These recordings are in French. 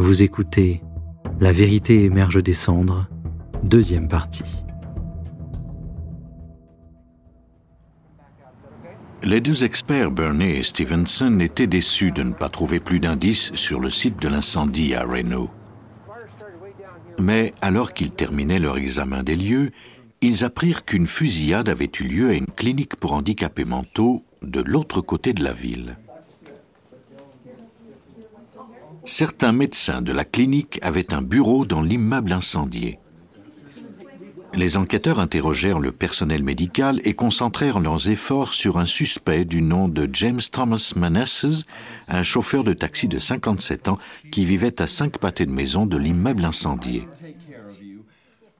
Vous écoutez La vérité émerge des cendres, deuxième partie. Les deux experts, Burney et Stevenson, étaient déçus de ne pas trouver plus d'indices sur le site de l'incendie à Reno. Mais alors qu'ils terminaient leur examen des lieux, ils apprirent qu'une fusillade avait eu lieu à une clinique pour handicapés mentaux de l'autre côté de la ville. Certains médecins de la clinique avaient un bureau dans l'immeuble incendié. Les enquêteurs interrogèrent le personnel médical et concentrèrent leurs efforts sur un suspect du nom de James Thomas Manasses, un chauffeur de taxi de 57 ans qui vivait à cinq pâtés de maison de l'immeuble incendié.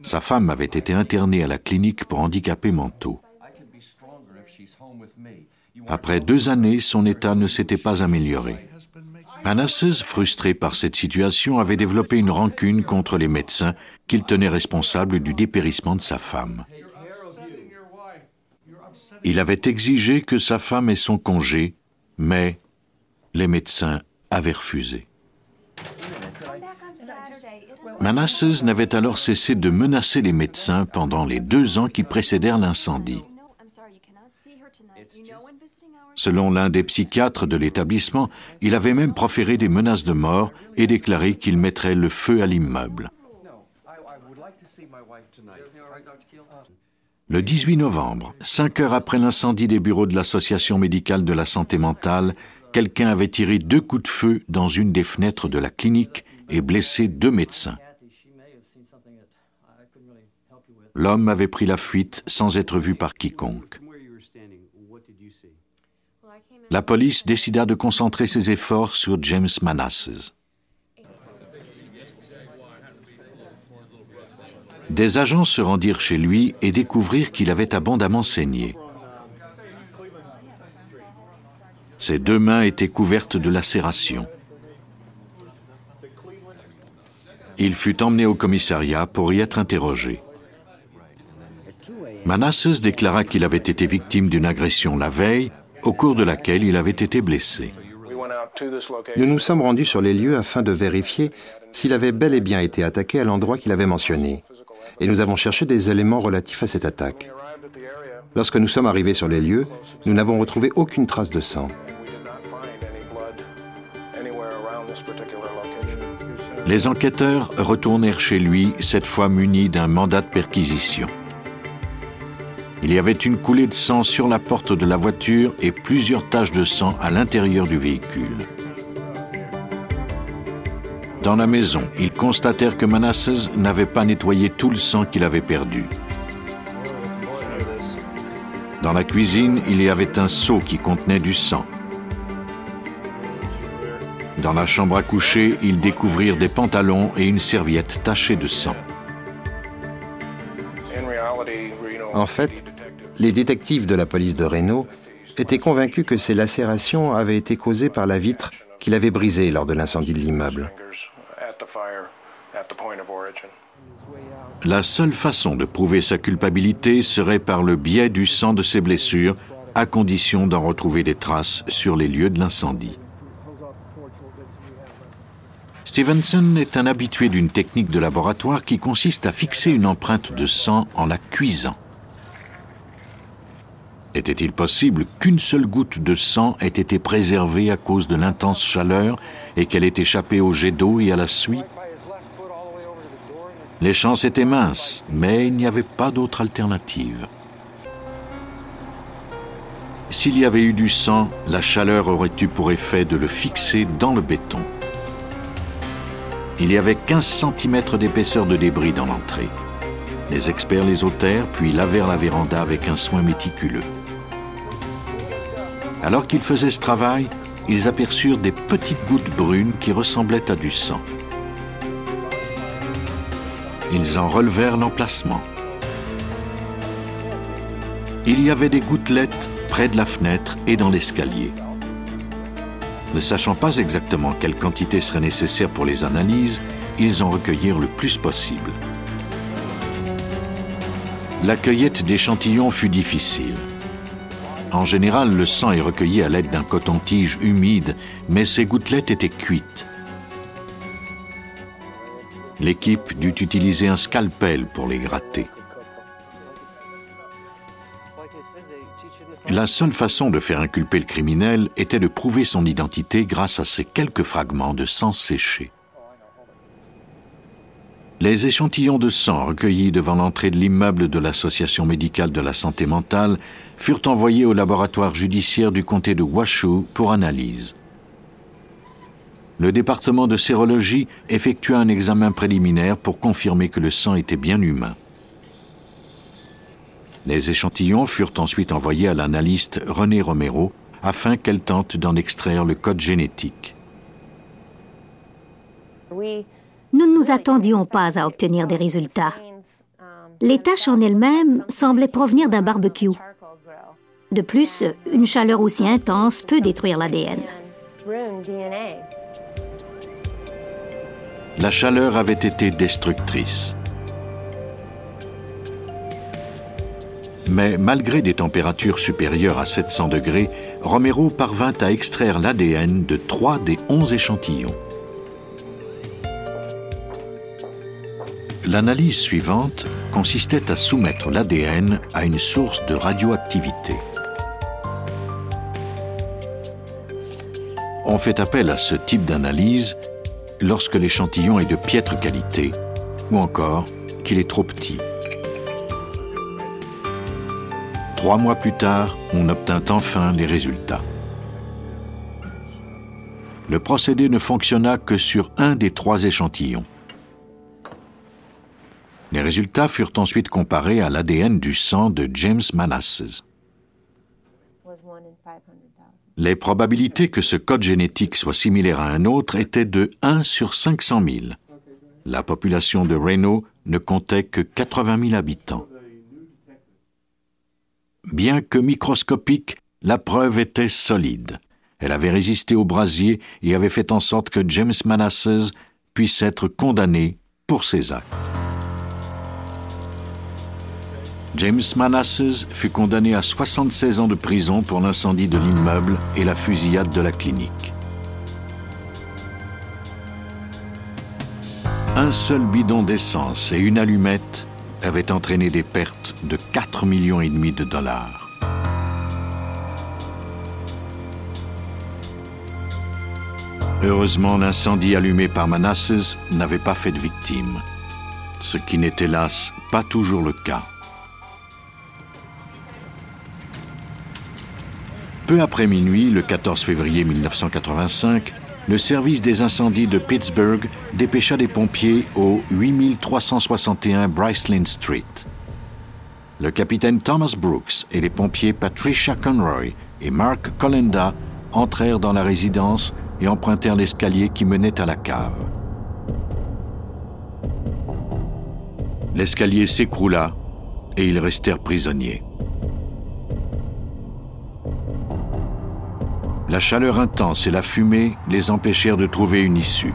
Sa femme avait été internée à la clinique pour handicapés mentaux. Après deux années, son état ne s'était pas amélioré. Manasses, frustré par cette situation, avait développé une rancune contre les médecins qu'il tenait responsables du dépérissement de sa femme. Il avait exigé que sa femme ait son congé, mais les médecins avaient refusé. Manasses n'avait alors cessé de menacer les médecins pendant les deux ans qui précédèrent l'incendie. Selon l'un des psychiatres de l'établissement, il avait même proféré des menaces de mort et déclaré qu'il mettrait le feu à l'immeuble. Le 18 novembre, cinq heures après l'incendie des bureaux de l'Association médicale de la santé mentale, quelqu'un avait tiré deux coups de feu dans une des fenêtres de la clinique et blessé deux médecins. L'homme avait pris la fuite sans être vu par quiconque. La police décida de concentrer ses efforts sur James Manasses. Des agents se rendirent chez lui et découvrirent qu'il avait abondamment saigné. Ses deux mains étaient couvertes de lacérations. Il fut emmené au commissariat pour y être interrogé. Manasses déclara qu'il avait été victime d'une agression la veille, au cours de laquelle il avait été blessé. Nous nous sommes rendus sur les lieux afin de vérifier s'il avait bel et bien été attaqué à l'endroit qu'il avait mentionné. Et nous avons cherché des éléments relatifs à cette attaque. Lorsque nous sommes arrivés sur les lieux, nous n'avons retrouvé aucune trace de sang. Les enquêteurs retournèrent chez lui, cette fois munis d'un mandat de perquisition. Il y avait une coulée de sang sur la porte de la voiture et plusieurs taches de sang à l'intérieur du véhicule. Dans la maison, ils constatèrent que Manasses n'avait pas nettoyé tout le sang qu'il avait perdu. Dans la cuisine, il y avait un seau qui contenait du sang. Dans la chambre à coucher, ils découvrirent des pantalons et une serviette tachée de sang. En fait, les détectives de la police de Reno étaient convaincus que ces lacérations avaient été causées par la vitre qu'il avait brisée lors de l'incendie de l'immeuble. La seule façon de prouver sa culpabilité serait par le biais du sang de ses blessures, à condition d'en retrouver des traces sur les lieux de l'incendie. Stevenson est un habitué d'une technique de laboratoire qui consiste à fixer une empreinte de sang en la cuisant. Était-il possible qu'une seule goutte de sang ait été préservée à cause de l'intense chaleur et qu'elle ait échappé au jet d'eau et à la suie? Les chances étaient minces, mais il n'y avait pas d'autre alternative. S'il y avait eu du sang, la chaleur aurait eu pour effet de le fixer dans le béton. Il y avait 15 cm d'épaisseur de débris dans l'entrée. Les experts les ôtèrent, puis lavèrent la véranda avec un soin méticuleux. Alors qu'ils faisaient ce travail, ils aperçurent des petites gouttes brunes qui ressemblaient à du sang. Ils en relevèrent l'emplacement. Il y avait des gouttelettes près de la fenêtre et dans l'escalier. Ne sachant pas exactement quelle quantité serait nécessaire pour les analyses, ils en recueillirent le plus possible. La cueillette d'échantillons fut difficile. En général, le sang est recueilli à l'aide d'un coton-tige humide, mais ces gouttelettes étaient cuites. L'équipe dut utiliser un scalpel pour les gratter. La seule façon de faire inculper le criminel était de prouver son identité grâce à ces quelques fragments de sang séché. Les échantillons de sang recueillis devant l'entrée de l'immeuble de l'Association médicale de la santé mentale furent envoyés au laboratoire judiciaire du comté de Washoe pour analyse. Le département de sérologie effectua un examen préliminaire pour confirmer que le sang était bien humain. Les échantillons furent ensuite envoyés à l'analyste René Romero afin qu'elle tente d'en extraire le code génétique. Nous ne nous attendions pas à obtenir des résultats. Les taches en elles-mêmes semblaient provenir d'un barbecue. De plus, une chaleur aussi intense peut détruire l'ADN. La chaleur avait été destructrice. Mais malgré des températures supérieures à 700 degrés, Romero parvint à extraire l'ADN de trois des onze échantillons. L'analyse suivante consistait à soumettre l'ADN à une source de radioactivité. On fait appel à ce type d'analyse lorsque l'échantillon est de piètre qualité ou encore qu'il est trop petit. Trois mois plus tard, on obtint enfin les résultats. Le procédé ne fonctionna que sur un des trois échantillons. Les résultats furent ensuite comparés à l'ADN du sang de James Manasses. Les probabilités que ce code génétique soit similaire à un autre étaient de 1 sur 500 000. La population de Reno ne comptait que 80 000 habitants. Bien que microscopique, la preuve était solide. Elle avait résisté au brasier et avait fait en sorte que James Manasses puisse être condamné pour ses actes. James Manasses fut condamné à 76 ans de prison pour l'incendie de l'immeuble et la fusillade de la clinique. Un seul bidon d'essence et une allumette avaient entraîné des pertes de 4 millions et demi de dollars. Heureusement, l'incendie allumé par Manasses n'avait pas fait de victimes, ce qui n'est hélas pas toujours le cas. Peu après minuit, le 14 février 1985, le service des incendies de Pittsburgh dépêcha des pompiers au 8361 Bryceland Street. Le capitaine Thomas Brooks et les pompiers Patricia Conroy et Mark Colenda entrèrent dans la résidence et empruntèrent l'escalier qui menait à la cave. L'escalier s'écroula et ils restèrent prisonniers. La chaleur intense et la fumée les empêchèrent de trouver une issue.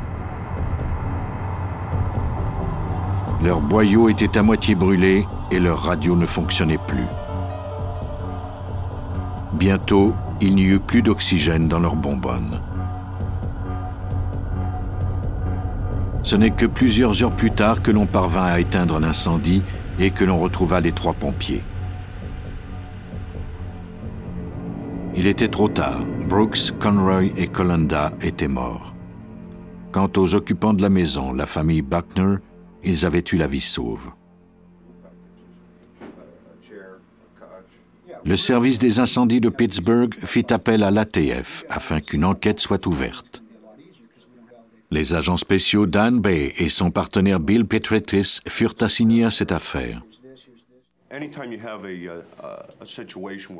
Leurs boyaux étaient à moitié brûlés et leur radio ne fonctionnait plus. Bientôt, il n'y eut plus d'oxygène dans leurs bonbonnes. Ce n'est que plusieurs heures plus tard que l'on parvint à éteindre l'incendie et que l'on retrouva les trois pompiers. Il était trop tard. Brooks, Conroy et Colenda étaient morts. Quant aux occupants de la maison, la famille Buckner, ils avaient eu la vie sauve. Le service des incendies de Pittsburgh fit appel à l'ATF afin qu'une enquête soit ouverte. Les agents spéciaux Dan Bay et son partenaire Bill Petretis furent assignés à cette affaire.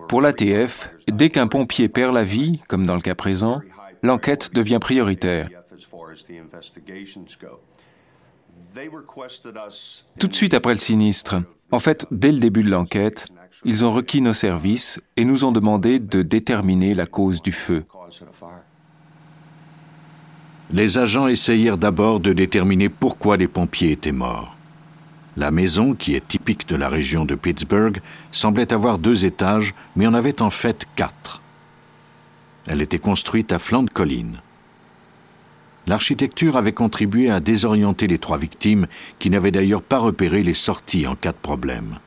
Pour l'ATF, dès qu'un pompier perd la vie, comme dans le cas présent, l'enquête devient prioritaire. Tout de suite après le sinistre, en fait, dès le début de l'enquête, ils ont requis nos services et nous ont demandé de déterminer la cause du feu. Les agents essayèrent d'abord de déterminer pourquoi les pompiers étaient morts. La maison, qui est typique de la région de Pittsburgh, semblait avoir deux étages, mais en avait en fait quatre. Elle était construite à flanc de colline. L'architecture avait contribué à désorienter les trois victimes qui n'avaient d'ailleurs pas repéré les sorties en cas de problème.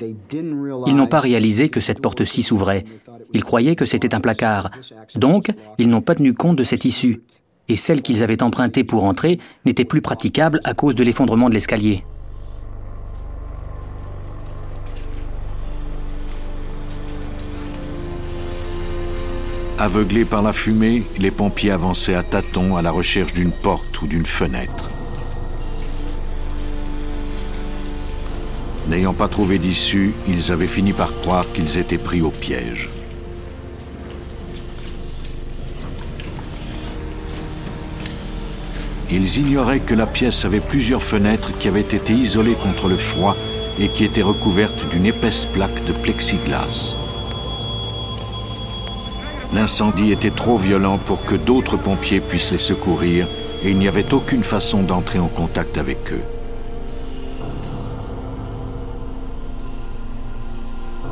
Ils n'ont pas réalisé que cette porte-ci s'ouvrait. Ils croyaient que c'était un placard. Donc, ils n'ont pas tenu compte de cette issue. Et celle qu'ils avaient empruntée pour entrer n'était plus praticable à cause de l'effondrement de l'escalier. Aveuglés par la fumée, les pompiers avançaient à tâtons à la recherche d'une porte ou d'une fenêtre. N'ayant pas trouvé d'issue, ils avaient fini par croire qu'ils étaient pris au piège. Ils ignoraient que la pièce avait plusieurs fenêtres qui avaient été isolées contre le froid et qui étaient recouvertes d'une épaisse plaque de plexiglas. L'incendie était trop violent pour que d'autres pompiers puissent les secourir et il n'y avait aucune façon d'entrer en contact avec eux.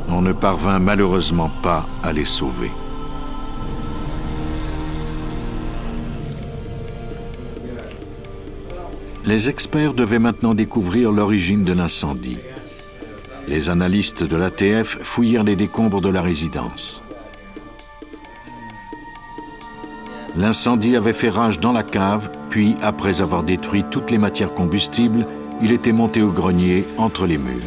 On ne parvint malheureusement pas à les sauver. Les experts devaient maintenant découvrir l'origine de l'incendie. Les analystes de l'ATF fouillèrent les décombres de la résidence. L'incendie avait fait rage dans la cave, puis, après avoir détruit toutes les matières combustibles, il était monté au grenier entre les murs.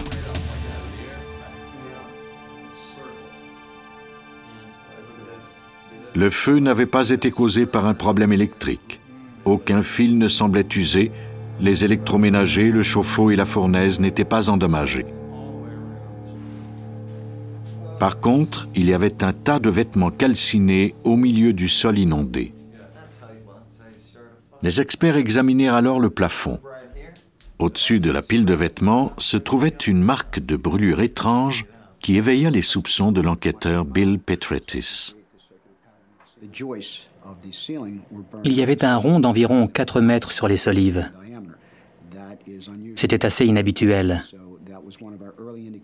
Le feu n'avait pas été causé par un problème électrique. Aucun fil ne semblait usé, les électroménagers, le chauffe-eau et la fournaise n'étaient pas endommagés. Par contre, il y avait un tas de vêtements calcinés au milieu du sol inondé. Les experts examinèrent alors le plafond. Au-dessus de la pile de vêtements se trouvait une marque de brûlure étrange qui éveilla les soupçons de l'enquêteur Bill Petretis. Il y avait un rond d'environ 4 mètres sur les solives. C'était assez inhabituel.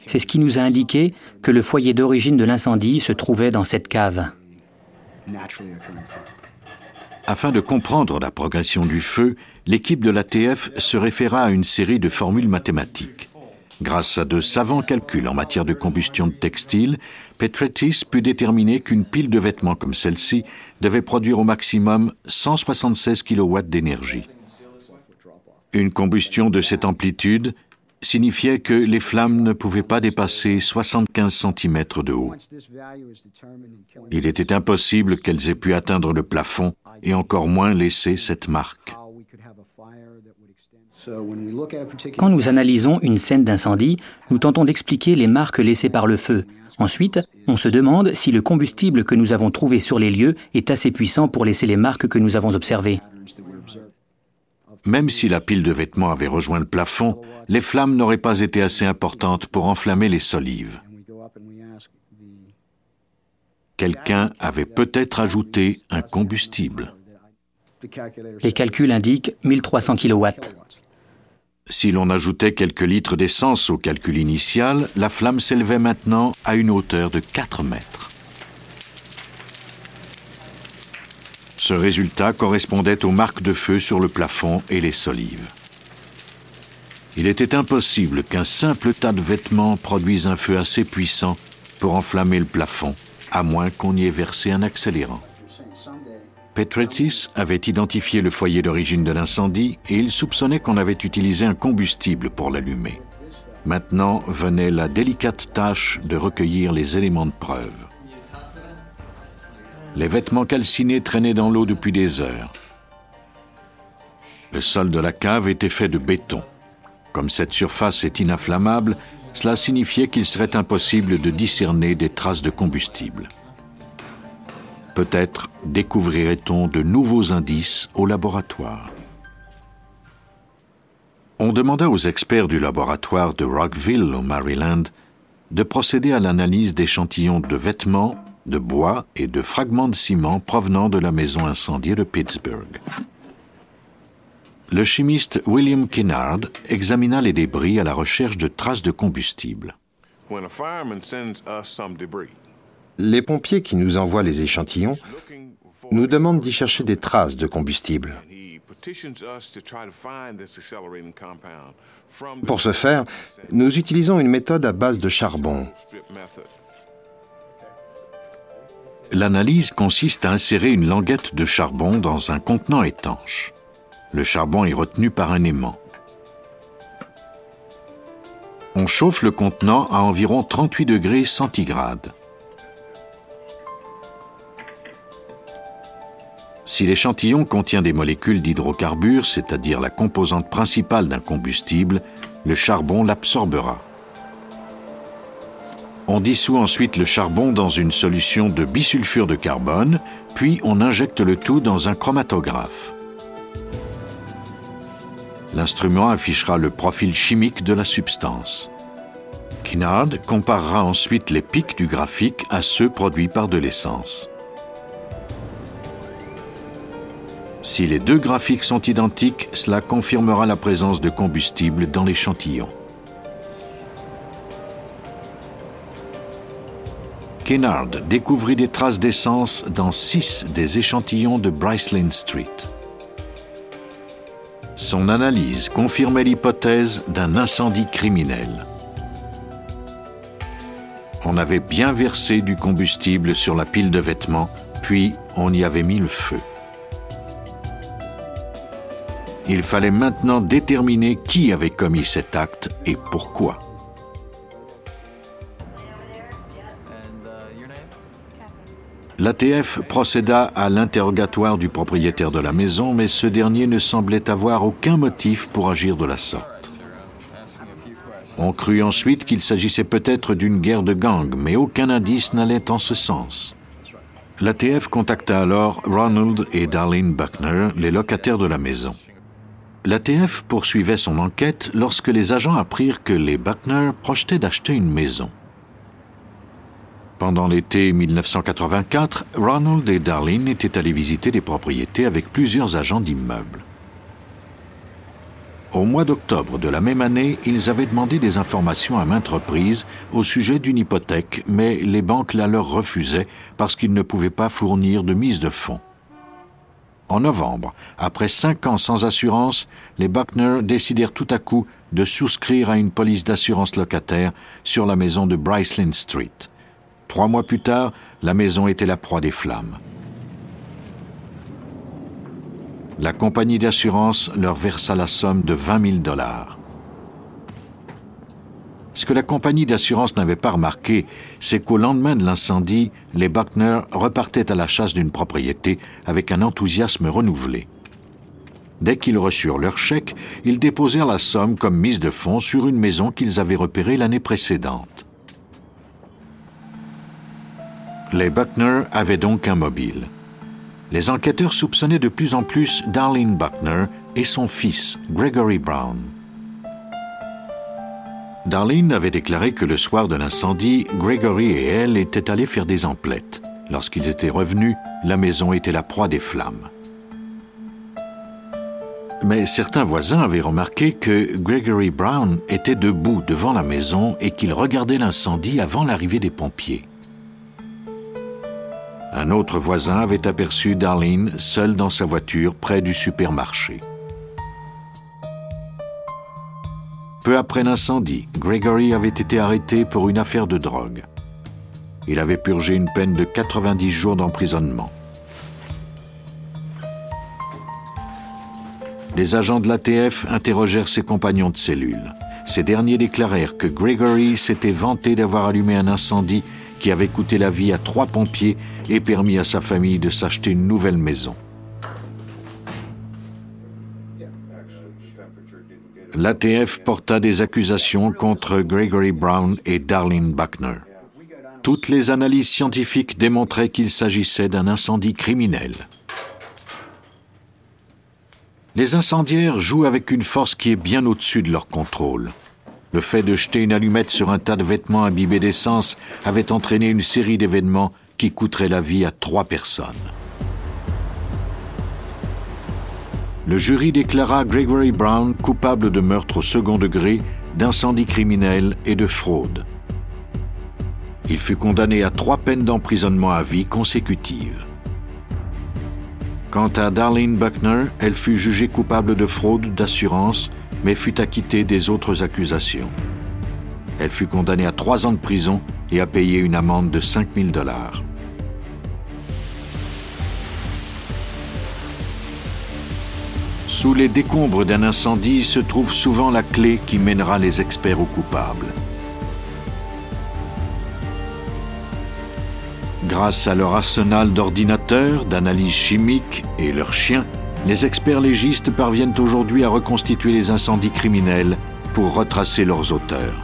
C'est ce qui nous a indiqué que le foyer d'origine de l'incendie se trouvait dans cette cave. Afin de comprendre la progression du feu, l'équipe de l'ATF se référa à une série de formules mathématiques. Grâce à de savants calculs en matière de combustion de textiles, Petretis put déterminer qu'une pile de vêtements comme celle-ci devait produire au maximum 176 kW d'énergie. Une combustion de cette amplitude signifiait que les flammes ne pouvaient pas dépasser 75 cm de haut. Il était impossible qu'elles aient pu atteindre le plafond et encore moins laisser cette marque. Quand nous analysons une scène d'incendie, nous tentons d'expliquer les marques laissées par le feu. Ensuite, on se demande si le combustible que nous avons trouvé sur les lieux est assez puissant pour laisser les marques que nous avons observées. Même si la pile de vêtements avait rejoint le plafond, les flammes n'auraient pas été assez importantes pour enflammer les solives. Quelqu'un avait peut-être ajouté un combustible. Les calculs indiquent 1300 kW. Si l'on ajoutait quelques litres d'essence au calcul initial, la flamme s'élevait maintenant à une hauteur de 4 mètres. Ce résultat correspondait aux marques de feu sur le plafond et les solives. Il était impossible qu'un simple tas de vêtements produise un feu assez puissant pour enflammer le plafond, à moins qu'on y ait versé un accélérant. Petretis avait identifié le foyer d'origine de l'incendie et il soupçonnait qu'on avait utilisé un combustible pour l'allumer. Maintenant venait la délicate tâche de recueillir les éléments de preuve. Les vêtements calcinés traînaient dans l'eau depuis des heures. Le sol de la cave était fait de béton. Comme cette surface est ininflammable, cela signifiait qu'il serait impossible de discerner des traces de combustible. Peut-être découvrirait-on de nouveaux indices au laboratoire. On demanda aux experts du laboratoire de Rockville, au Maryland, de procéder à l'analyse d'échantillons de vêtements de bois et de fragments de ciment provenant de la maison incendiée de Pittsburgh. Le chimiste William Kinnard examina les débris à la recherche de traces de combustible. Les pompiers qui nous envoient les échantillons nous demande d'y chercher des traces de combustible. Pour ce faire, nous utilisons une méthode à base de charbon. L'analyse consiste à insérer une languette de charbon dans un contenant étanche. Le charbon est retenu par un aimant. On chauffe le contenant à environ 38 degrés centigrades. Si l'échantillon contient des molécules d'hydrocarbures, c'est-à-dire la composante principale d'un combustible, le charbon l'absorbera. On dissout ensuite le charbon dans une solution de bisulfure de carbone, puis on injecte le tout dans un chromatographe. L'instrument affichera le profil chimique de la substance. Kinnard comparera ensuite les pics du graphique à ceux produits par de l'essence. Si les deux graphiques sont identiques, cela confirmera la présence de combustible dans l'échantillon. Kennard découvrit des traces d'essence dans six des échantillons de Brycelyn Street. Son analyse confirmait l'hypothèse d'un incendie criminel. On avait bien versé du combustible sur la pile de vêtements, puis on y avait mis le feu. Il fallait maintenant déterminer qui avait commis cet acte et pourquoi. L'ATF procéda à l'interrogatoire du propriétaire de la maison, mais ce dernier ne semblait avoir aucun motif pour agir de la sorte. On crut ensuite qu'il s'agissait peut-être d'une guerre de gang, mais aucun indice n'allait en ce sens. L'ATF contacta alors Ronald et Darlene Buckner, les locataires de la maison. L'ATF poursuivait son enquête lorsque les agents apprirent que les Buckner projetaient d'acheter une maison. Pendant l'été 1984, Ronald et Darlene étaient allés visiter des propriétés avec plusieurs agents d'immeubles. Au mois d'octobre de la même année, ils avaient demandé des informations à maintes reprises au sujet d'une hypothèque, mais les banques la leur refusaient parce qu'ils ne pouvaient pas fournir de mise de fonds. En novembre, après cinq ans sans assurance, les Buckner décidèrent tout à coup de souscrire à une police d'assurance locataire sur la maison de Brycelyn Street. Trois mois plus tard, la maison était la proie des flammes. La compagnie d'assurance leur versa la somme de 20 000 dollars. Ce que la compagnie d'assurance n'avait pas remarqué, c'est qu'au lendemain de l'incendie, les Buckner repartaient à la chasse d'une propriété avec un enthousiasme renouvelé. Dès qu'ils reçurent leur chèque, ils déposèrent la somme comme mise de fonds sur une maison qu'ils avaient repérée l'année précédente. Les Buckner avaient donc un mobile. Les enquêteurs soupçonnaient de plus en plus Darlene Buckner et son fils, Gregory Brown. Darlene avait déclaré que le soir de l'incendie, Gregory et elle étaient allés faire des emplettes. Lorsqu'ils étaient revenus, la maison était la proie des flammes. Mais certains voisins avaient remarqué que Gregory Brown était debout devant la maison et qu'il regardait l'incendie avant l'arrivée des pompiers. Un autre voisin avait aperçu Darlene seule dans sa voiture près du supermarché. Peu après l'incendie, Gregory avait été arrêté pour une affaire de drogue. Il avait purgé une peine de 90 jours d'emprisonnement. Les agents de l'ATF interrogèrent ses compagnons de cellule. Ces derniers déclarèrent que Gregory s'était vanté d'avoir allumé un incendie qui avait coûté la vie à trois pompiers et permis à sa famille de s'acheter une nouvelle maison. l'ATF porta des accusations contre Gregory Brown et Darlene Buckner. Toutes les analyses scientifiques démontraient qu'il s'agissait d'un incendie criminel. Les incendiaires jouent avec une force qui est bien au-dessus de leur contrôle. Le fait de jeter une allumette sur un tas de vêtements imbibés d'essence avait entraîné une série d'événements qui coûteraient la vie à trois personnes. le jury déclara Gregory Brown coupable de meurtre au second degré, d'incendie criminel et de fraude. Il fut condamné à trois peines d'emprisonnement à vie consécutives. Quant à Darlene Buckner, elle fut jugée coupable de fraude d'assurance, mais fut acquittée des autres accusations. Elle fut condamnée à trois ans de prison et a payé une amende de 5000 dollars. Sous les décombres d'un incendie se trouve souvent la clé qui mènera les experts au coupable. Grâce à leur arsenal d'ordinateurs, d'analyses chimiques et leurs chiens, les experts légistes parviennent aujourd'hui à reconstituer les incendies criminels pour retracer leurs auteurs.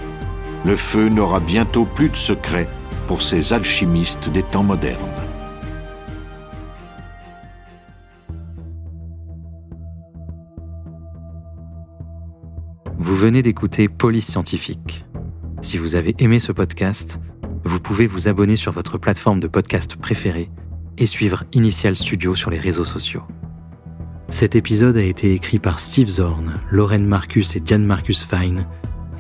Le feu n'aura bientôt plus de secret pour ces alchimistes des temps modernes. Vous venez d'écouter Police Scientifique. Si vous avez aimé ce podcast, vous pouvez vous abonner sur votre plateforme de podcast préférée et suivre Initial Studio sur les réseaux sociaux. Cet épisode a été écrit par Steve Zorn, Lauren Marcus et Diane Marcus Fine,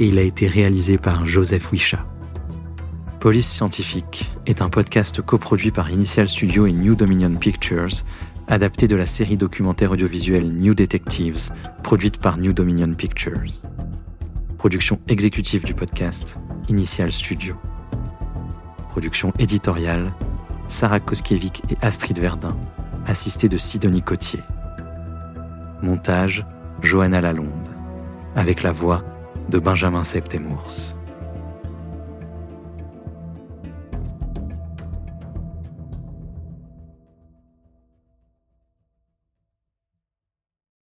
et il a été réalisé par Joseph Wisha. Police Scientifique est un podcast coproduit par Initial Studio et New Dominion Pictures, adapté de la série documentaire audiovisuelle New Detectives, produite par New Dominion Pictures. Production exécutive du podcast, Initial Studio. Production éditoriale, Sarah Koskiewicz et Astrid Verdun, assistée de Sidonie Cotier. Montage, Johanna Lalonde, avec la voix de Benjamin Septemours.